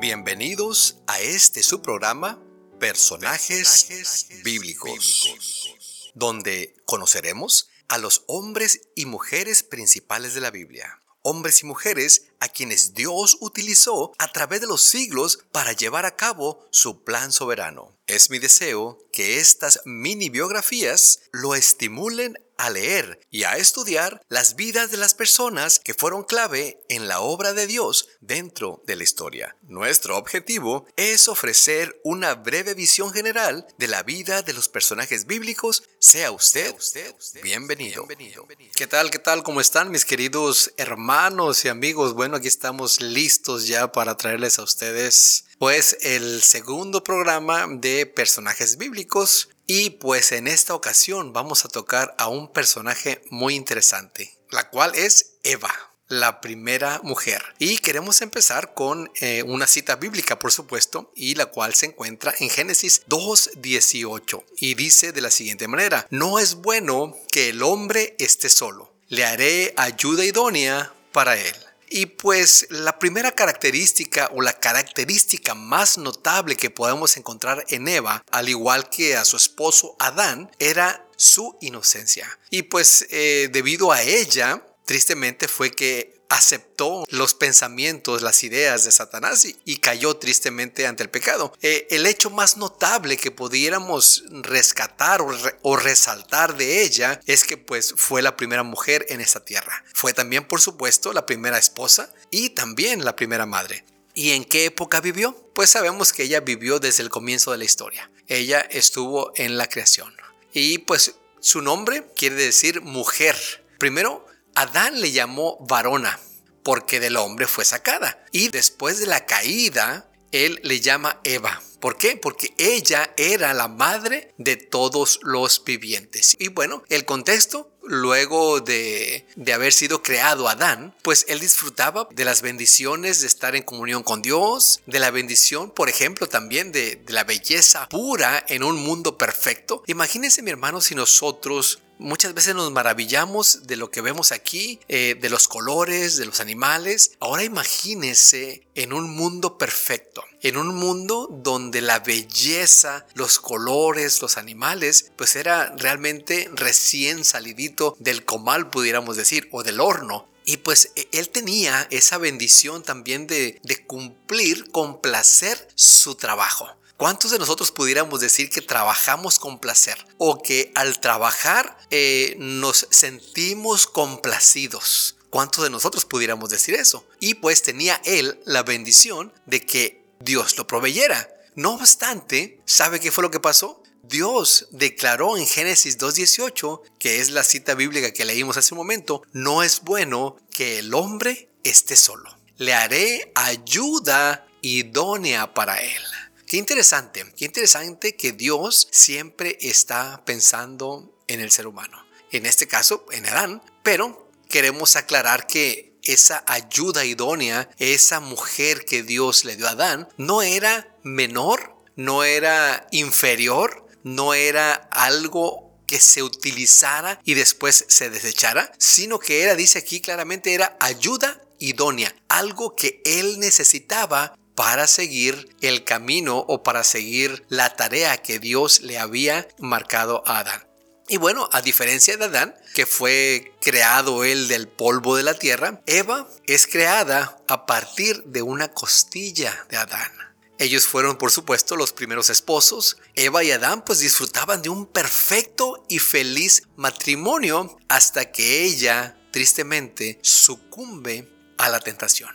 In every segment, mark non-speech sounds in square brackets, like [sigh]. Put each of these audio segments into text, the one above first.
Bienvenidos a este su programa Personajes, bíblicos, donde conoceremos a los hombres y mujeres principales de la Biblia. Hombres y mujeres a quienes Dios utilizó a través de los siglos para llevar a cabo su plan soberano. Es mi deseo que estas mini biografías lo estimulen a leer y a estudiar las vidas de las personas que fueron clave en la obra de Dios dentro de la historia. Nuestro objetivo es ofrecer una breve visión general de la vida de los personajes bíblicos. Sea usted, bienvenido. ¿Qué tal? ¿Qué tal? ¿Cómo están mis queridos hermanos y amigos? Bueno, aquí estamos listos ya para traerles a ustedes pues el segundo programa de personajes bíblicos y pues en esta ocasión vamos a tocar a un personaje muy interesante, la cual es Eva la primera mujer. Y queremos empezar con eh, una cita bíblica, por supuesto, y la cual se encuentra en Génesis 2.18. Y dice de la siguiente manera, no es bueno que el hombre esté solo, le haré ayuda idónea para él. Y pues la primera característica o la característica más notable que podemos encontrar en Eva, al igual que a su esposo Adán, era su inocencia. Y pues eh, debido a ella, tristemente fue que aceptó los pensamientos, las ideas de Satanás y, cayó tristemente ante el pecado. Eh, el hecho más notable que pudiéramos rescatar o, resaltar de ella es que pues fue la primera mujer en esta tierra. Fue también por supuesto la primera esposa y también la primera madre. ¿Y en qué época vivió? Pues sabemos que ella vivió desde el comienzo de la historia. Ella estuvo en la creación. Y pues su nombre quiere decir mujer. Primero, Adán le llamó varona porque del hombre fue sacada. Y después de la caída, él le llama Eva. ¿Por qué? Porque ella era la madre de todos los vivientes. Y bueno, el contexto, luego de, de, haber sido creado Adán, pues él disfrutaba de las bendiciones de estar en comunión con Dios, de la bendición, por ejemplo, también de, de la belleza pura en un mundo perfecto. Imagínense, mi hermano, si nosotros Muchas veces nos maravillamos de lo que vemos aquí, eh, de los colores, de los animales. Ahora imagínese en un mundo perfecto, en un mundo donde la belleza, los colores, los animales, pues era realmente recién salidito del comal, pudiéramos decir, o del horno. Y pues e, él tenía esa bendición también de, de cumplir con placer su trabajo. ¿Cuántos de nosotros pudiéramos decir que trabajamos con placer o que al trabajar eh, nos sentimos complacidos? ¿Cuántos de nosotros pudiéramos decir eso? Y pues tenía él la bendición de que Dios lo proveyera. No obstante, ¿sabe qué fue lo que pasó? Dios declaró en Génesis 2.18, que es la cita bíblica que leímos hace un momento, no es bueno que el hombre esté solo. Le haré ayuda idónea para él. Qué interesante, qué interesante que Dios siempre está pensando en el ser humano. En este caso, en Adán, pero queremos aclarar que esa ayuda idónea, esa mujer que Dios le dio a Adán, no era menor, no era inferior, no era algo que se utilizara y después se desechara, sino que era, dice aquí claramente, era ayuda idónea, algo que él necesitaba para seguir el camino o para seguir la tarea que Dios le había marcado a Adán. Y bueno, a diferencia de Adán, que fue creado él del polvo de la tierra, Eva es creada a partir de una costilla de Adán. Ellos fueron, por supuesto, los primeros esposos. Eva y Adán pues disfrutaban de un perfecto y feliz matrimonio hasta que ella, tristemente, sucumbe a la tentación.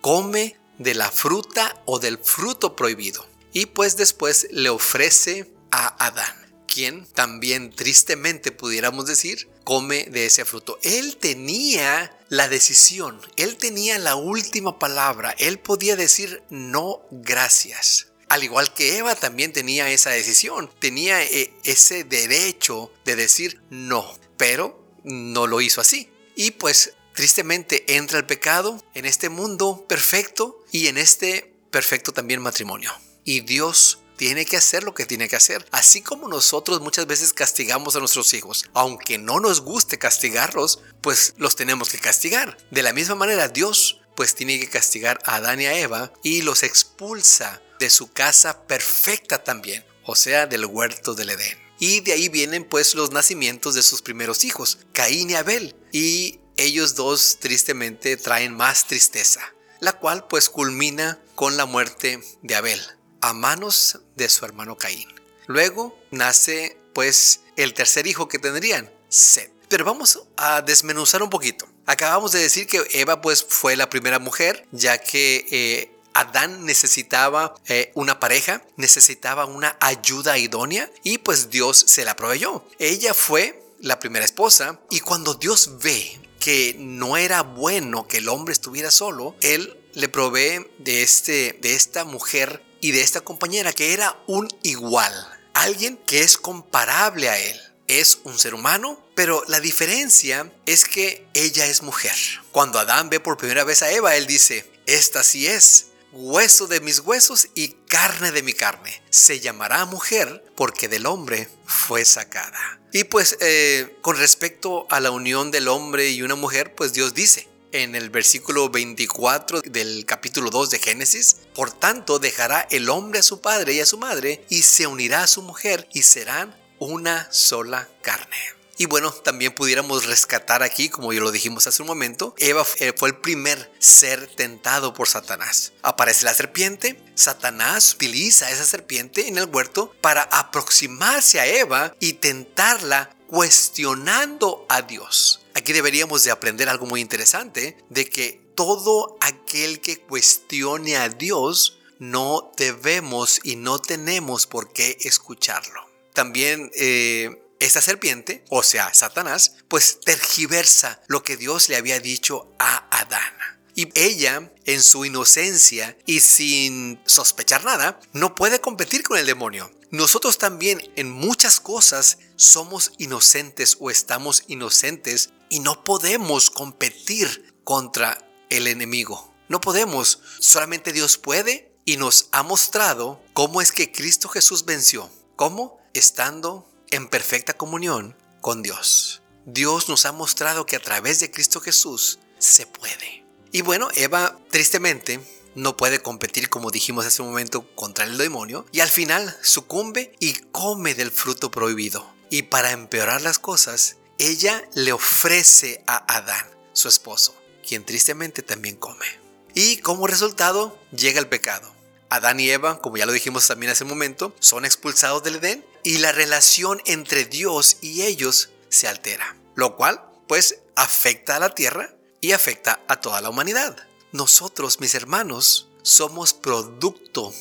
Come de la fruta o del fruto prohibido. Y pues después le ofrece a Adán, quien también tristemente pudiéramos decir, come de ese fruto. Él tenía la decisión, él tenía la última palabra, él podía decir no gracias. Al igual que Eva también tenía esa decisión, tenía eh, ese derecho de decir no, pero no lo hizo así. Y pues Tristemente entra el pecado en este mundo perfecto y en este perfecto también matrimonio. Y Dios tiene que hacer lo que tiene que hacer. Así como nosotros muchas veces castigamos a nuestros hijos, aunque no nos guste castigarlos, pues los tenemos que castigar. De la misma manera, Dios pues tiene que castigar a Adán y a Eva y los expulsa de su casa perfecta también, o sea, del huerto del Edén. Y de ahí vienen pues los nacimientos de sus primeros hijos, Caín y Abel. Y ellos dos tristemente traen más tristeza, la cual pues culmina con la muerte de Abel a manos de su hermano Caín. Luego nace pues el tercer hijo que tendrían, Seth. Pero vamos a desmenuzar un poquito. Acabamos de decir que Eva pues fue la primera mujer, ya que eh, Adán necesitaba eh, una pareja, necesitaba una ayuda idónea y pues Dios se la proveyó. Ella fue la primera esposa y cuando Dios ve que no era bueno que el hombre estuviera solo, él le provee de, este, de esta mujer y de esta compañera que era un igual, alguien que es comparable a él. Es un ser humano, pero la diferencia es que ella es mujer. Cuando Adán ve por primera vez a Eva, él dice, esta sí es, hueso de mis huesos y carne de mi carne. Se llamará mujer porque del hombre fue sacada. Y pues eh, con respecto a la unión del hombre y una mujer, pues Dios dice, en el versículo 24 del capítulo 2 de Génesis. Por tanto, dejará el hombre a su padre y a su madre y se unirá a su mujer y serán una sola carne. Y bueno, también pudiéramos rescatar aquí, como ya lo dijimos hace un momento, Eva eh, fue el primer ser tentado por Satanás. Aparece la serpiente, Satanás utiliza esa serpiente en el huerto para aproximarse a Eva y tentarla cuestionando a Dios. Aquí deberíamos de aprender algo muy interesante, de que todo aquel que cuestione a Dios no debemos y no tenemos por qué escucharlo. También eh, esta serpiente, o sea, Satanás, pues tergiversa lo que Dios le había dicho a Adán. Y ella, en su inocencia y sin sospechar nada, no puede competir con el demonio. Nosotros también en muchas cosas somos inocentes o estamos inocentes y no podemos competir contra el enemigo. No podemos, solamente Dios puede y nos ha mostrado cómo es que Cristo Jesús venció. ¿Cómo? Estando en perfecta comunión con Dios. Dios nos ha mostrado que a través de Cristo Jesús se puede. Y bueno, Eva tristemente no puede competir como dijimos hace un momento contra el demonio y al final sucumbe y come del fruto prohibido. Y para empeorar las cosas, ella le ofrece a Adán, su esposo, quien tristemente también come. Y como resultado llega el pecado. Adán y Eva, como ya lo dijimos también hace un momento, son expulsados del Edén y la relación entre Dios y ellos se altera, lo cual pues afecta a la tierra y afecta a toda la humanidad. Nosotros, mis hermanos, somos producto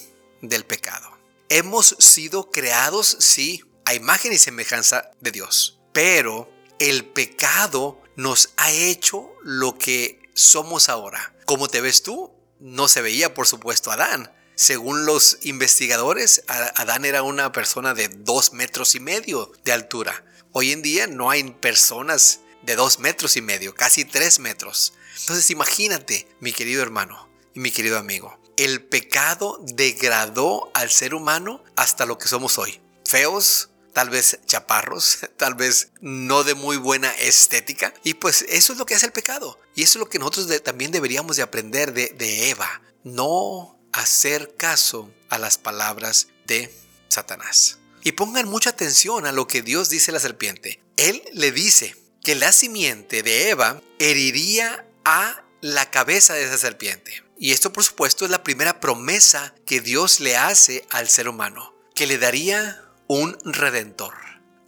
del pecado. Hemos sido creados, sí, a imagen y semejanza de Dios, pero el pecado nos ha hecho lo que somos ahora. ¿Cómo te ves tú? No se veía, por supuesto, Adán. Según los investigadores, Adán era una persona de dos metros y medio de altura. Hoy en día no hay personas de dos metros y medio, casi tres metros. Entonces imagínate, mi querido hermano y mi querido amigo, el pecado degradó al ser humano hasta lo que somos hoy. Feos, tal vez chaparros, [laughs] tal vez no de muy buena estética. Y pues eso es lo que hace el pecado. Y eso es lo que nosotros también deberíamos de aprender de, de Eva. No hacer caso a las palabras de Satanás. Y pongan mucha atención a lo que Dios dice a la serpiente. Él le dice que la simiente de Eva heriría a la cabeza de esa serpiente. Y esto por supuesto es la primera promesa que Dios le hace al ser humano, que le daría un redentor,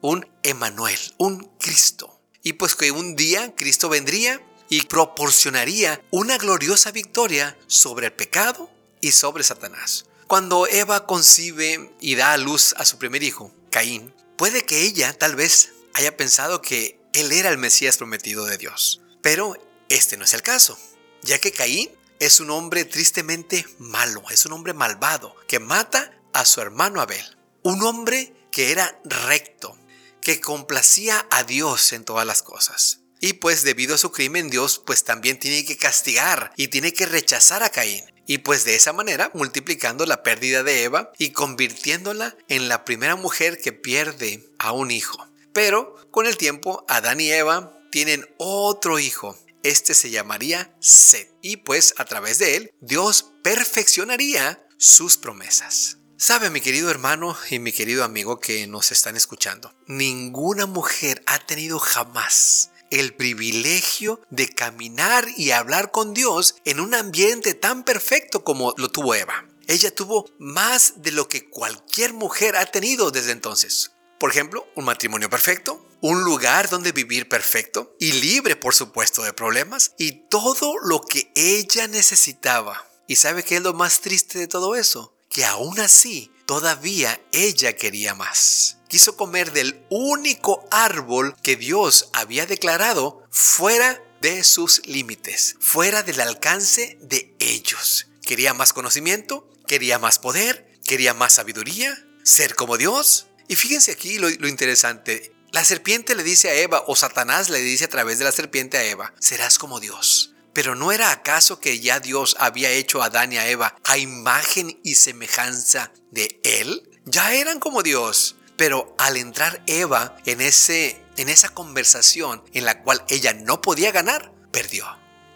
un Emanuel, un Cristo. Y pues que un día Cristo vendría y proporcionaría una gloriosa victoria sobre el pecado y sobre Satanás. Cuando Eva concibe y da a luz a su primer hijo, Caín, puede que ella tal vez haya pensado que él era el Mesías prometido de Dios. Pero este no es el caso, ya que Caín es un hombre tristemente malo, es un hombre malvado, que mata a su hermano Abel. Un hombre que era recto, que complacía a Dios en todas las cosas. Y pues debido a su crimen Dios pues también tiene que castigar y tiene que rechazar a Caín. Y pues de esa manera multiplicando la pérdida de Eva y convirtiéndola en la primera mujer que pierde a un hijo. Pero con el tiempo Adán y Eva tienen otro hijo. Este se llamaría Set y pues a través de él Dios perfeccionaría sus promesas. Sabe mi querido hermano y mi querido amigo que nos están escuchando, ninguna mujer ha tenido jamás el privilegio de caminar y hablar con Dios en un ambiente tan perfecto como lo tuvo Eva. Ella tuvo más de lo que cualquier mujer ha tenido desde entonces. Por ejemplo, un matrimonio perfecto, un lugar donde vivir perfecto y libre, por supuesto, de problemas y todo lo que ella necesitaba. ¿Y sabe qué es lo más triste de todo eso? Que aún así, todavía ella quería más. Quiso comer del único árbol que Dios había declarado fuera de sus límites, fuera del alcance de ellos. Quería más conocimiento, quería más poder, quería más sabiduría, ser como Dios. Y fíjense aquí lo, lo interesante, la serpiente le dice a Eva, o Satanás le dice a través de la serpiente a Eva, serás como Dios. Pero ¿no era acaso que ya Dios había hecho a Adán y a Eva a imagen y semejanza de Él? Ya eran como Dios. Pero al entrar Eva en, ese, en esa conversación en la cual ella no podía ganar, perdió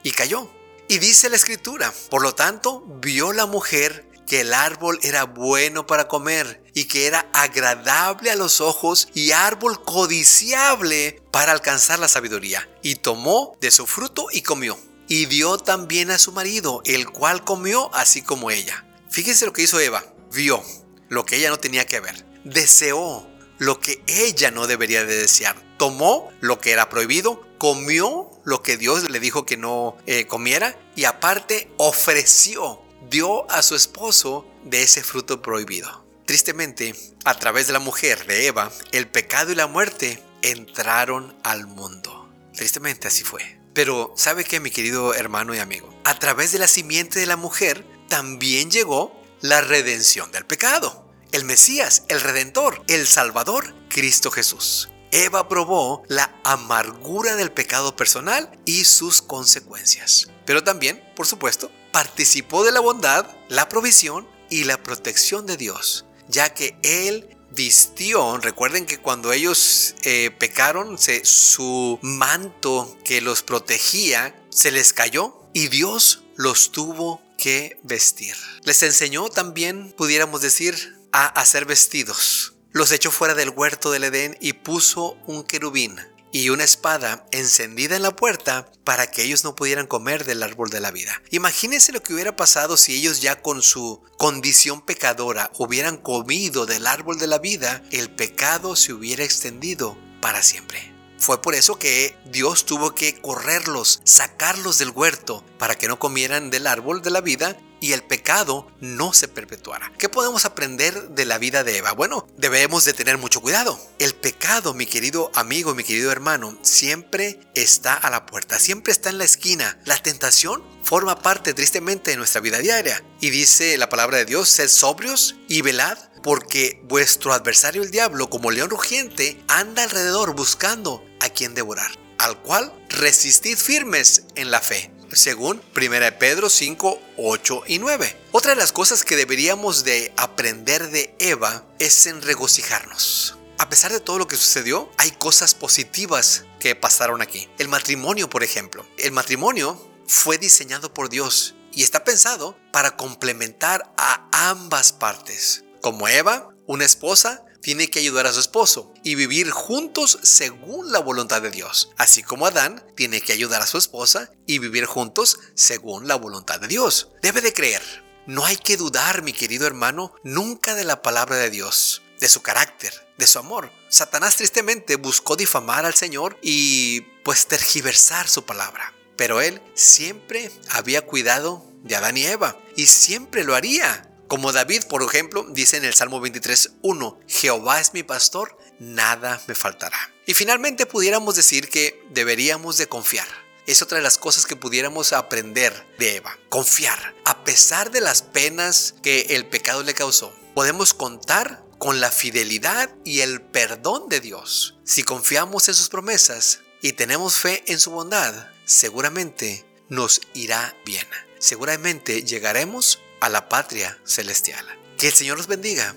y cayó. Y dice la escritura, por lo tanto, vio la mujer que el árbol era bueno para comer y que era agradable a los ojos y árbol codiciable para alcanzar la sabiduría. Y tomó de su fruto y comió. Y dio también a su marido, el cual comió así como ella. Fíjense lo que hizo Eva. Vio lo que ella no tenía que ver. Deseó lo que ella no debería de desear. Tomó lo que era prohibido, comió lo que Dios le dijo que no eh, comiera y aparte ofreció dio a su esposo de ese fruto prohibido. Tristemente, a través de la mujer de Eva, el pecado y la muerte entraron al mundo. Tristemente así fue. Pero, ¿sabe qué, mi querido hermano y amigo? A través de la simiente de la mujer también llegó la redención del pecado. El Mesías, el Redentor, el Salvador, Cristo Jesús. Eva probó la amargura del pecado personal y sus consecuencias. Pero también, por supuesto, participó de la bondad, la provisión y la protección de Dios, ya que Él vistió, recuerden que cuando ellos eh, pecaron, su manto que los protegía se les cayó y Dios los tuvo que vestir. Les enseñó también, pudiéramos decir, a hacer vestidos. Los echó fuera del huerto del Edén y puso un querubín y una espada encendida en la puerta para que ellos no pudieran comer del árbol de la vida. Imagínense lo que hubiera pasado si ellos ya con su condición pecadora hubieran comido del árbol de la vida, el pecado se hubiera extendido para siempre. Fue por eso que Dios tuvo que correrlos, sacarlos del huerto, para que no comieran del árbol de la vida y el pecado no se perpetuara. ¿Qué podemos aprender de la vida de Eva? Bueno, debemos de tener mucho cuidado. El pecado, mi querido amigo, mi querido hermano, siempre está a la puerta, siempre está en la esquina. La tentación forma parte tristemente de nuestra vida diaria. Y dice la palabra de Dios, sed sobrios y velad porque vuestro adversario el diablo, como león rugiente, anda alrededor buscando a quien devorar, al cual resistid firmes en la fe según 1 Pedro 5, 8 y 9. Otra de las cosas que deberíamos de aprender de Eva es en regocijarnos. A pesar de todo lo que sucedió, hay cosas positivas que pasaron aquí. El matrimonio, por ejemplo. El matrimonio fue diseñado por Dios y está pensado para complementar a ambas partes. Como Eva, una esposa tiene que ayudar a su esposo y vivir juntos según la voluntad de Dios, así como Adán tiene que ayudar a su esposa y vivir juntos según la voluntad de Dios. Debe de creer. No hay que dudar, mi querido hermano, nunca de la palabra de Dios, de su carácter, de su amor. Satanás tristemente buscó difamar al Señor y pues tergiversar su palabra. Pero él siempre había cuidado de Adán y Eva y siempre lo haría. Como David, por ejemplo, dice en el Salmo 23.1, Jehová es mi pastor, nada me faltará. Y finalmente pudiéramos decir que deberíamos de confiar. Es otra de las cosas que pudiéramos aprender de Eva. Confiar. A pesar de las penas que el pecado le causó, podemos contar con la fidelidad y el perdón de Dios. Si confiamos en sus promesas y tenemos fe en su bondad, seguramente nos irá bien. seguramente llegaremos a la patria celestial. Que el Señor los bendiga.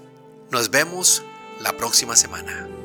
Nos vemos la próxima semana.